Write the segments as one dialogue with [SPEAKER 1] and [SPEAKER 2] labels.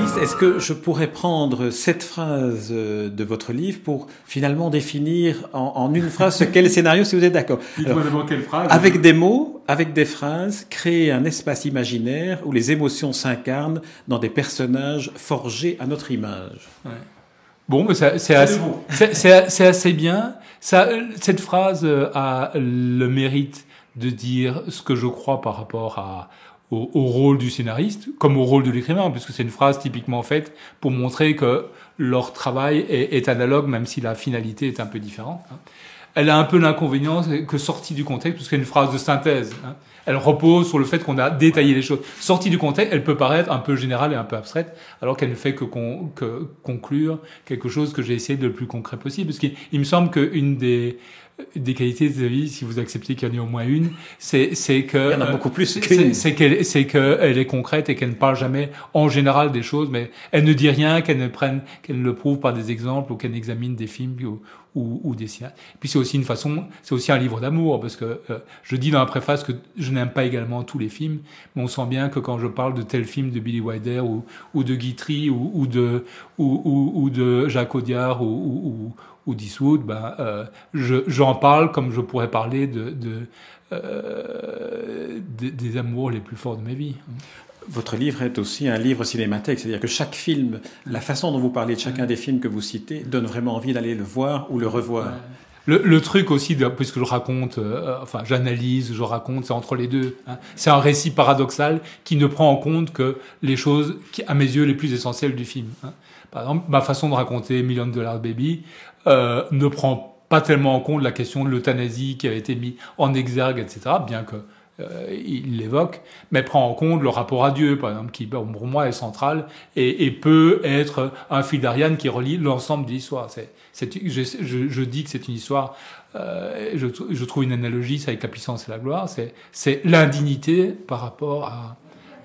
[SPEAKER 1] Est-ce que je pourrais prendre cette phrase euh, de votre livre pour finalement définir en, une phrase ce qu'est le scénario, si vous êtes d'accord?
[SPEAKER 2] Quelle phrase
[SPEAKER 1] Avec des mots, avec des phrases, créer un espace imaginaire où les émotions s'incarnent dans des personnages forgés à notre image.
[SPEAKER 2] Bon, mais c'est assez, assez, bien. Ça, cette phrase euh, a le mérite de dire ce que je crois par rapport à, au, rôle du scénariste comme au rôle de l'écrivain, puisque c'est une phrase typiquement faite pour montrer que leur travail est, est, analogue, même si la finalité est un peu différente. Hein. Elle a un peu l'inconvénient que sortie du contexte, puisque c'est une phrase de synthèse. Hein. Elle repose sur le fait qu'on a détaillé les choses. Sortie du contexte, elle peut paraître un peu générale et un peu abstraite, alors qu'elle ne fait que, que conclure quelque chose que j'ai essayé de le plus concret possible. Parce qu'il me semble qu'une des, des qualités de vie, si vous acceptez qu'il y en ait au moins une, c'est c'est que
[SPEAKER 1] il y en a beaucoup plus
[SPEAKER 2] c'est qu'elle c'est qu'elle est concrète et qu'elle ne parle jamais en général des choses, mais elle ne dit rien, qu'elle ne prenne, qu'elle ne le prouve par des exemples ou qu'elle examine des films ou, ou, ou des cinémas. Puis c'est aussi une façon, c'est aussi un livre d'amour parce que euh, je dis dans la préface que je n'aime pas également tous les films, mais on sent bien que quand je parle de tel film de Billy Wilder ou, ou de Guitry ou, ou de ou, ou, ou de Jacques Audiard ou, ou ou Diswood, ben, euh, j'en parle comme je pourrais parler de, de, euh, des amours les plus forts de ma vie.
[SPEAKER 1] Votre livre est aussi un livre cinémathèque, c'est-à-dire que chaque film, la façon dont vous parlez de chacun des films que vous citez, donne vraiment envie d'aller le voir ou le revoir.
[SPEAKER 2] Le, le, truc aussi, puisque je raconte, euh, enfin j'analyse, je raconte, c'est entre les deux. Hein. C'est un récit paradoxal qui ne prend en compte que les choses, qui, à mes yeux, les plus essentielles du film. Hein. Par exemple, ma façon de raconter Million Dollar Baby euh, ne prend pas tellement en compte la question de l'euthanasie qui avait été mise en exergue, etc., bien que euh, il l'évoque, mais prend en compte le rapport à Dieu, par exemple, qui pour moi est central et, et peut être un fil d'Ariane qui relie l'ensemble de l'histoire. Je, je, je, dis que c'est une histoire, euh, je, je, trouve une analogie, avec la puissance et la gloire, c'est l'indignité par rapport à,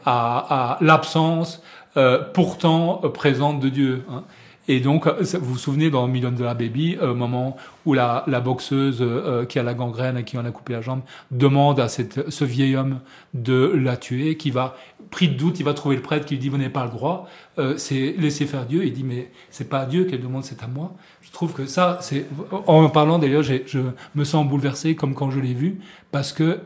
[SPEAKER 2] à, à l'absence euh, pourtant présente de Dieu. Hein. Et donc, vous vous souvenez dans Million Dollar Baby, au moment où la, la boxeuse euh, qui a la gangrène et qui en a coupé la jambe demande à cette, ce vieil homme de la tuer, qui va, pris de doute, il va trouver le prêtre qui lui dit vous n'avez pas le droit, euh, c'est laisser faire Dieu. Il dit mais c'est pas à Dieu qu'elle demande, c'est à moi. Je trouve que ça, c'est en parlant d'ailleurs, je me sens bouleversé comme quand je l'ai vu, parce que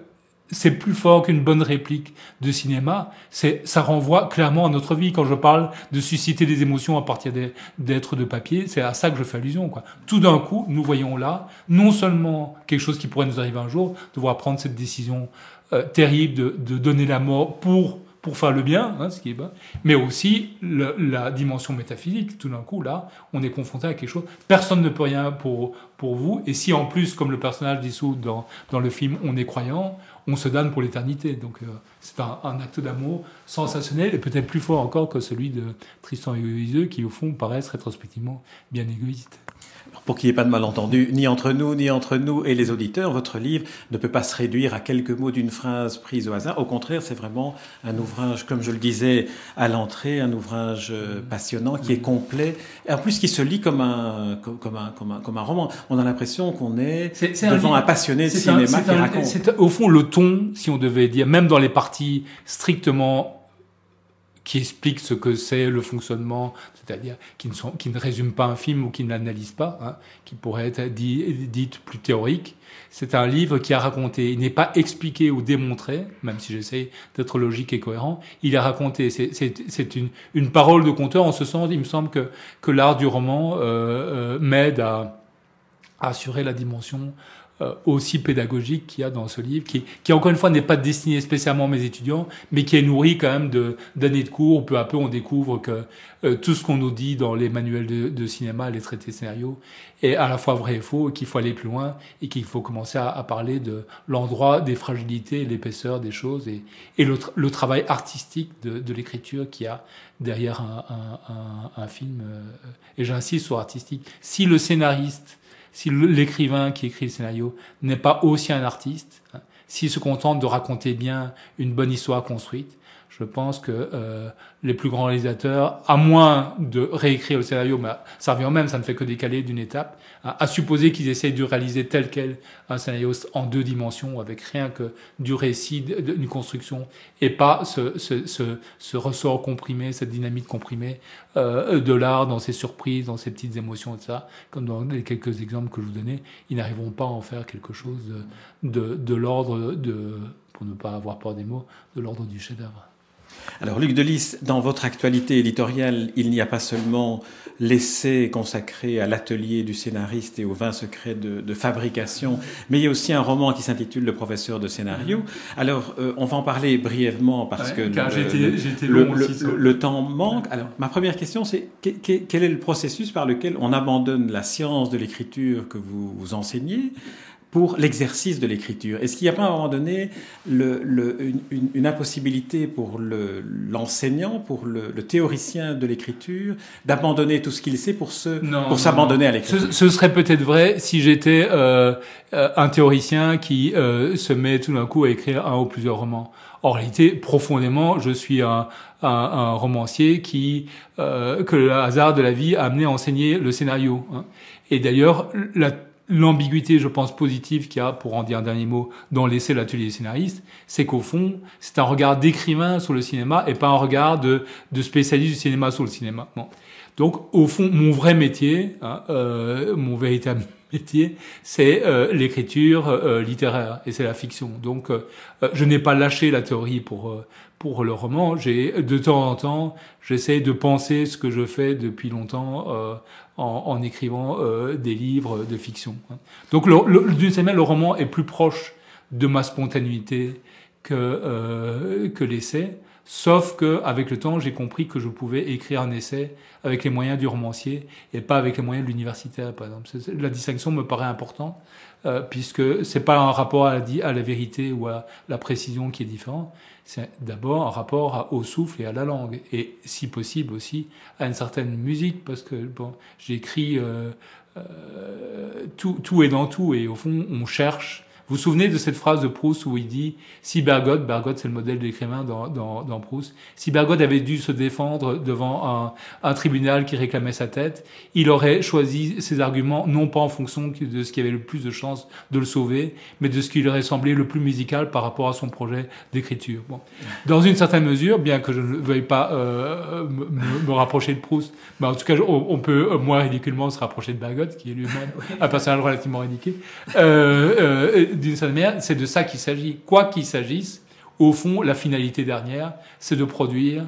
[SPEAKER 2] c'est plus fort qu'une bonne réplique de cinéma. C'est, ça renvoie clairement à notre vie. Quand je parle de susciter des émotions à partir d'êtres de papier, c'est à ça que je fais allusion, quoi. Tout d'un coup, nous voyons là, non seulement quelque chose qui pourrait nous arriver un jour, devoir prendre cette décision euh, terrible de, de donner la mort pour pour faire le bien, hein, ce qui est bon, mais aussi la dimension métaphysique. Tout d'un coup, là, on est confronté à quelque chose. Personne ne peut rien pour, pour vous. Et si en plus, comme le personnage dissout dans, dans le film, on est croyant, on se donne pour l'éternité. Donc euh, c'est un, un, acte d'amour sensationnel et peut-être plus fort encore que celui de Tristan et qui au fond paraissent rétrospectivement bien égoïstes.
[SPEAKER 1] Pour qu'il n'y ait pas de malentendu, ni entre nous, ni entre nous et les auditeurs, votre livre ne peut pas se réduire à quelques mots d'une phrase prise au hasard. Au contraire, c'est vraiment un ouvrage, comme je le disais à l'entrée, un ouvrage euh, passionnant qui est complet, et en plus qui se lit comme un, comme, un, comme un, comme un roman. On a l'impression qu'on est, devant un, passionné de cinéma qui raconte.
[SPEAKER 2] C'est au fond le ton, si on devait dire, même dans les parties strictement qui explique ce que c'est le fonctionnement, c'est-à-dire qui ne, sont, qui ne résume pas un film ou qui ne l'analyse pas, hein, qui pourrait être dit, dite plus théorique. C'est un livre qui a raconté, il n'est pas expliqué ou démontré, même si j'essaie d'être logique et cohérent, il a raconté, c'est une, une parole de conteur en ce sens, il me semble que, que l'art du roman euh, euh, m'aide à, assurer la dimension aussi pédagogique qu'il y a dans ce livre, qui, qui encore une fois n'est pas destiné spécialement à mes étudiants, mais qui est nourri quand même de d'années de cours. Peu à peu, on découvre que euh, tout ce qu'on nous dit dans les manuels de, de, cinéma, les traités scénarios, est à la fois vrai et faux, qu'il faut aller plus loin et qu'il faut commencer à, à, parler de l'endroit des fragilités, l'épaisseur des choses et, et le, le, travail artistique de, de l'écriture qu'il y a derrière un, un, un, un film. Euh, et j'insiste sur artistique. Si le scénariste, si l'écrivain qui écrit le scénario n'est pas aussi un artiste, hein, s'il se contente de raconter bien une bonne histoire construite, je pense que euh, les plus grands réalisateurs, à moins de réécrire le scénario, mais ça revient même, ça ne fait que décaler d'une étape, à, supposer qu'ils essayent de réaliser tel quel un scénario en deux dimensions, avec rien que du récit, d'une construction, et pas ce, ce, ce, ressort comprimé, cette dynamique comprimée euh, de l'art dans ses surprises, dans ses petites émotions, et ça, comme dans les quelques exemples que je vous donnais, ils n'arriveront pas à en faire quelque chose de, de, de l'ordre de, pour ne pas avoir peur des mots, de l'ordre du chef-d'œuvre.
[SPEAKER 1] Alors Luc Delis, dans votre actualité éditoriale, il n'y a pas seulement l'essai consacré à l'atelier du scénariste et aux 20 secrets de, de, fabrication, mais il y a aussi un roman qui s'intitule Le professeur de scénario. Alors euh, on va en parler brièvement parce
[SPEAKER 2] ouais,
[SPEAKER 1] que
[SPEAKER 2] car
[SPEAKER 1] le, le, temps manque. Alors ma première question c'est quel est le processus par lequel on abandonne la science de l'écriture que vous, vous enseignez? Pour l'exercice de l'écriture Est-ce qu'il n'y a pas à un moment donné le, le, une, une, impossibilité pour l'enseignant, le, pour le, théoricien de l'écriture, d'abandonner tout ce qu'il sait pour se non, pour s'abandonner à l'écriture?
[SPEAKER 2] Ce, ce, serait peut-être vrai si j'étais euh, un théoricien qui euh, se met tout d'un coup à écrire un ou plusieurs romans. En réalité, profondément, je suis un, un, un romancier qui euh, que le hasard de la vie a amené à enseigner le scénario. Hein. Et d'ailleurs, la l'ambiguïté, je pense, positive qu'il y a, pour en dire un dernier mot, dans l'essai l'atelier des scénaristes, c'est qu'au fond, c'est un regard d'écrivain sur le cinéma et pas un regard de, de spécialiste du cinéma sur le cinéma. Donc, au fond, mon vrai métier, hein, euh, mon véritable métier, c'est euh, l'écriture euh, littéraire et c'est la fiction. Donc, euh, je n'ai pas lâché la théorie pour pour le roman. J'ai de temps en temps, j'essaie de penser ce que je fais depuis longtemps en, en, écrivant des livres de fiction. Hein. Donc, d'une certaine manière, le roman est plus proche de ma spontanéité que que l'essai. Sauf que, avec le temps, j'ai compris que je pouvais écrire un essai avec les moyens du romancier et pas avec les moyens de l'universitaire, par exemple. La distinction me paraît importante, euh, puisque c'est pas un rapport à la, à la, vérité ou à la précision qui est différent. C'est d'abord un rapport au souffle et à la langue, et si possible aussi à une certaine musique, parce que bon, j'écris euh, euh, tout, tout est dans tout, et au fond, on cherche vous vous souvenez de cette phrase de Proust où il dit si Bergotte, Bergotte c'est le modèle de l'écrivain dans, dans, dans, Proust, si Bergotte avait dû se défendre devant un, un, tribunal qui réclamait sa tête, il aurait choisi ses arguments non pas en fonction de ce qui avait le plus de chances de le sauver, mais de ce qui lui aurait semblé le plus musical par rapport à son projet d'écriture. Bon. Dans une certaine mesure, bien que je ne veuille pas euh, me, me, rapprocher de Proust, mais en tout cas on, on peut moins ridiculement se rapprocher de Bergotte, qui est lui-même un personnage relativement ridicule. Euh, euh, d'une certaine manière, c'est de ça qu'il s'agit. Quoi qu'il s'agisse, au fond, la finalité dernière, c'est de produire.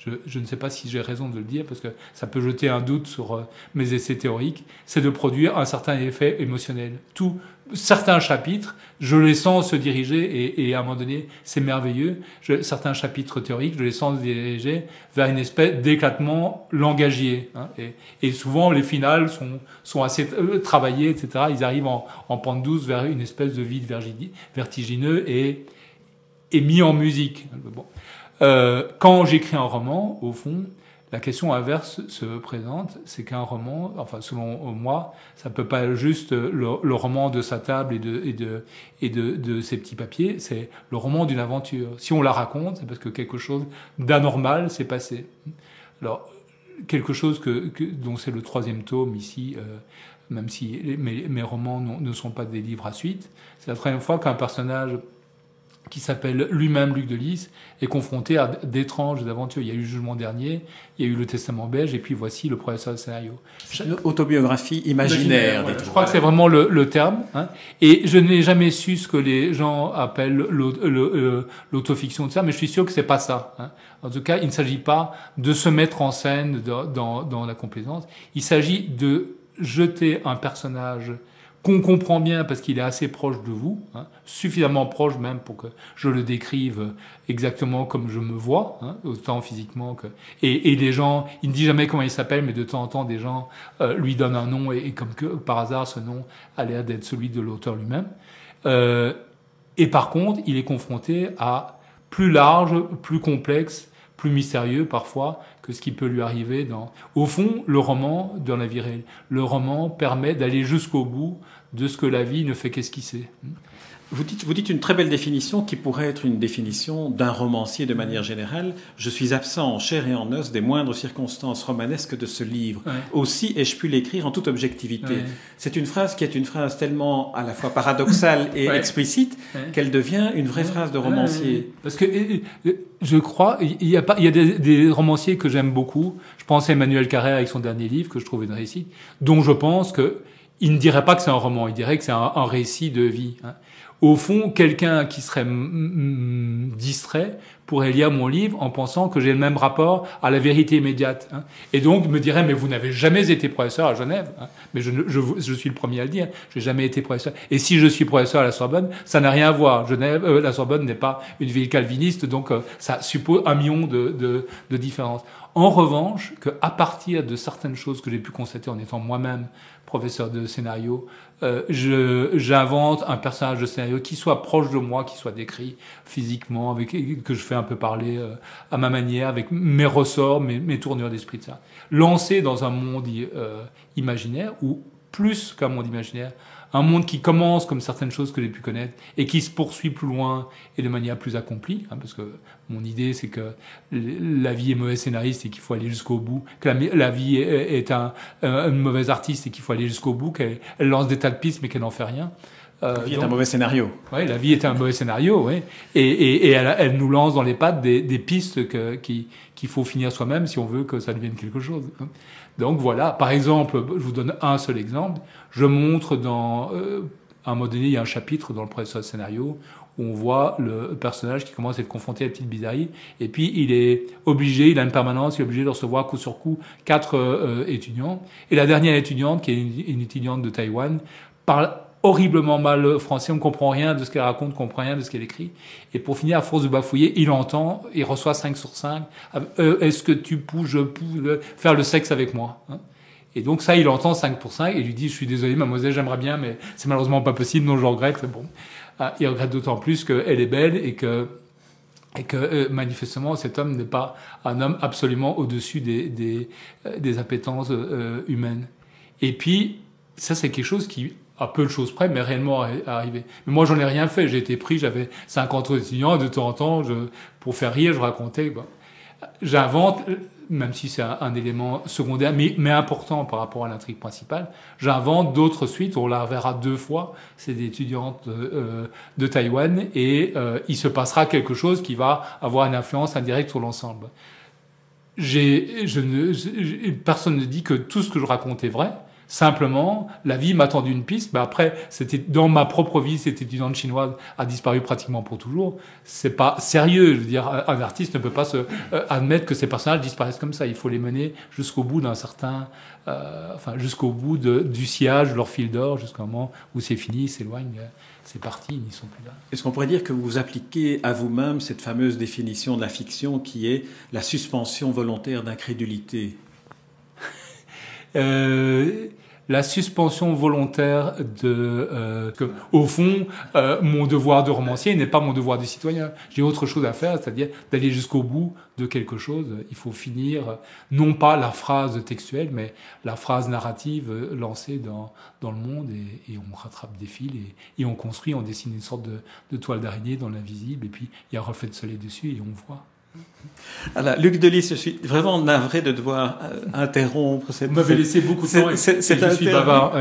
[SPEAKER 2] Je, je, ne sais pas si j'ai raison de le dire parce que ça peut jeter un doute sur euh, mes essais théoriques. C'est de produire un certain effet émotionnel. Tout, certains chapitres, je les sens se diriger et, et à un moment donné, c'est merveilleux. Je, certains chapitres théoriques, je les sens se diriger vers une espèce d'éclatement langagier. Hein, et, et, souvent, les finales sont, sont assez euh, travaillées, etc. Ils arrivent en, en, pente douce vers une espèce de vide vertigineux et, et mis en musique. Bon. Euh, quand j'écris un roman, au fond, la question inverse se présente, c'est qu'un roman, enfin selon moi, ça peut pas juste le, le, roman de sa table et de et de et de, de ses petits papiers, c'est le roman d'une aventure. Si on la raconte, c'est parce que quelque chose d'anormal s'est passé. Alors quelque chose que, dont c'est le troisième tome ici, euh, même si mes, mes romans ne sont pas des livres à suite, c'est la troisième fois qu'un personnage qui s'appelle lui-même Luc de Lys, est confronté à d'étranges aventures. Il y a eu le jugement dernier, il y a eu le testament belge, et puis voici le professeur de scénario.
[SPEAKER 1] Une autobiographie imaginaire.
[SPEAKER 2] imaginaire Je crois que c'est vraiment le, le terme. Hein. Et je n'ai jamais su ce que les gens appellent l'autofiction de ça, mais je suis sûr que c'est pas ça. Hein. En tout cas, il ne s'agit pas de se mettre en scène dans, dans, dans la complaisance. Il s'agit de jeter un personnage qu'on comprend bien parce qu'il est assez proche de vous, hein, suffisamment proche même pour que je le décrive exactement comme je me vois, hein, autant physiquement que... Et, et, les gens, il ne dit jamais comment il s'appelle, mais de temps en temps, des gens euh, lui donnent un nom, et, comme que par hasard, ce nom a l'air d'être celui de l'auteur lui-même. Euh, et par contre, il est confronté à plus large, plus complexe, plus mystérieux parfois ce qui peut lui arriver dans... Au fond, le roman, dans la vie réelle, le roman permet d'aller jusqu'au bout de ce que la vie ne fait qu'esquisser.
[SPEAKER 1] Vous dites, vous dites une très belle définition qui pourrait être une définition d'un romancier de manière générale. Je suis absent en chair et en os des moindres circonstances romanesques de ce livre. Aussi ai-je pu l'écrire en toute objectivité. C'est une phrase qui est une phrase tellement à la fois paradoxale et explicite qu'elle devient une vraie phrase de romancier.
[SPEAKER 2] Parce que je crois, il y a, pas, il y a des, des romanciers que j'aime beaucoup. Je pense à Emmanuel Carrère avec son dernier livre que je trouve une réussite, dont je pense que il ne dirait pas que c'est un roman, il dirait que c'est un, un, récit de vie. Hein au fond, quelqu'un qui serait distrait pourrait lire mon livre en pensant que j'ai le même rapport à la vérité immédiate. Hein. Et donc me dirait, mais vous n'avez jamais été professeur à Genève. Hein. Mais je, je, je, suis le premier à le dire, je n'ai jamais été professeur. Et si je suis professeur à la Sorbonne, ça n'a rien à voir. Genève, euh, la Sorbonne n'est pas une ville calviniste, donc euh, ça suppose un million de, de, de différences. En revanche, qu'à partir de certaines choses que j'ai pu constater en étant moi-même professeur de scénario, euh, j'invente un personnage de scénario qui soit proche de moi, qui soit décrit physiquement, avec, que je fais un peu parler euh, à ma manière, avec mes ressorts, mes, tournures d'esprit de ça. Lancé dans un monde euh, imaginaire, ou plus qu'un monde imaginaire, un monde qui commence comme certaines choses que j'ai pu connaître et qui se poursuit plus loin et de manière plus accomplie, hein, parce que mon idée c'est que la vie est mauvais scénariste et qu'il faut aller jusqu'au bout, que la, vie est, un, une mauvaise artiste et qu'il faut aller jusqu'au bout, qu'elle lance des tas de pistes mais qu'elle n'en fait rien.
[SPEAKER 1] Euh, la vie est un mauvais scénario.
[SPEAKER 2] Oui, la vie est un mauvais scénario, oui. Et, et, et elle, elle, nous lance dans les pattes des, des pistes qu'il faut finir soi-même si on veut que ça devienne quelque chose. Hein. Donc voilà, par exemple, je vous donne un seul exemple. Je montre dans, euh, à un moment donné, il y a un chapitre dans le professeur scénario où on voit le personnage qui commence à être confronté à des petites bizarreries. Et puis, il est obligé, il a une permanence, il est obligé de recevoir coup sur coup quatre euh, étudiants. Et la dernière étudiante, qui est une, une étudiante de Taïwan, parle horriblement mal français, on comprend rien de ce qu'elle raconte, on comprend rien de ce qu'elle écrit. Et pour finir, à force de bafouiller, il entend, il reçoit 5 sur 5. Euh, est-ce que tu peux, je peux faire le sexe avec moi hein? Et donc ça, il entend 5 pour 5 et lui dit, je suis désolé, mademoiselle, j'aimerais bien, mais c'est malheureusement pas possible, non, je regrette. Bon, ah, il regrette d'autant plus qu'elle est belle et que et que euh, manifestement cet homme n'est pas un homme absolument au-dessus des, des, euh, des appétences euh, humaines. Et puis, ça c'est quelque chose qui à peu de choses près, mais réellement arrivé. Mais moi, j'en ai rien fait. J'ai été pris, j'avais 50 étudiants, de temps en temps, je, pour faire rire, je racontais. J'invente, même si c'est un, élément secondaire, mais, mais, important par rapport à l'intrigue principale, j'invente d'autres suites. On la reverra deux fois. C'est des étudiantes euh, de Taïwan et euh, il se passera quelque chose qui va avoir une influence indirecte sur l'ensemble. Je ne, personne ne dit que tout ce que je raconte est vrai. Simplement, la vie m'a tendu une piste. Mais après, c'était dans ma propre vie, cette étudiante chinoise a disparu pratiquement pour toujours. C'est pas sérieux. Je veux dire, un artiste ne peut pas se euh, admettre que ces personnages disparaissent comme ça. Il faut les mener jusqu'au bout d'un certain, euh, enfin, jusqu'au bout du sillage, leur fil d'or, jusqu'au moment où c'est fini, s'éloignent. C'est parti, ils n'y sont plus là.
[SPEAKER 1] Est-ce qu'on pourrait dire que vous appliquez à vous-même cette fameuse définition de la fiction qui est la suspension volontaire d'incrédulité?
[SPEAKER 2] euh, la suspension volontaire de euh, que, au fond euh, mon devoir de romancier n'est pas mon devoir de citoyen. J'ai autre chose à faire c'est-à-dire d'aller jusqu'au bout de quelque chose. Il faut finir non pas la phrase textuelle mais la phrase narrative lancée dans dans le monde et, et on rattrape des fils et, et, on construit on dessine une sorte de, de toile d'araignée dans l'invisible et puis il y a un reflet de soleil dessus et on voit
[SPEAKER 1] alors, Luc Delis, je suis vraiment navré de devoir euh, interrompre
[SPEAKER 2] cette. Vous m'avez laissé beaucoup de temps. Suis bavard.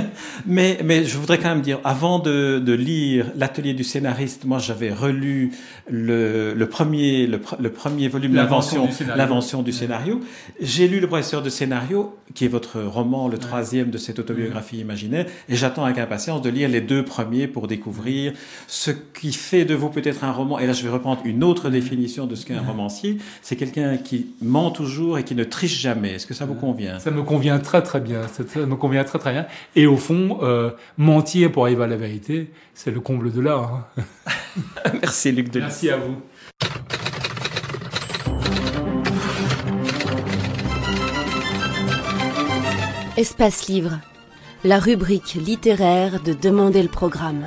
[SPEAKER 1] mais, mais je voudrais quand même dire, avant de, de lire l'atelier du scénariste, moi j'avais relu le, le premier le, le, premier volume l'invention l'invention du scénario. J'ai lu le professeur de scénario, qui est votre roman, le troisième de cette autobiographie imaginaire, et j'attends avec impatience de lire les deux premiers pour découvrir ce qui fait de vous peut-être un roman. Et là, je vais reprendre une autre définition de ce qu'est un romancier, c'est quelqu'un qui ment toujours et qui ne triche jamais. Est-ce que ça vous convient?
[SPEAKER 2] Ça me convient très très bien. Ça me convient très très bien. Et au fond, euh, mentir pour arriver à la vérité, c'est le comble de l'art. Hein.
[SPEAKER 1] Merci Luc Delis.
[SPEAKER 2] Merci à vous.
[SPEAKER 3] Espace Livre, la rubrique littéraire de Demander le programme.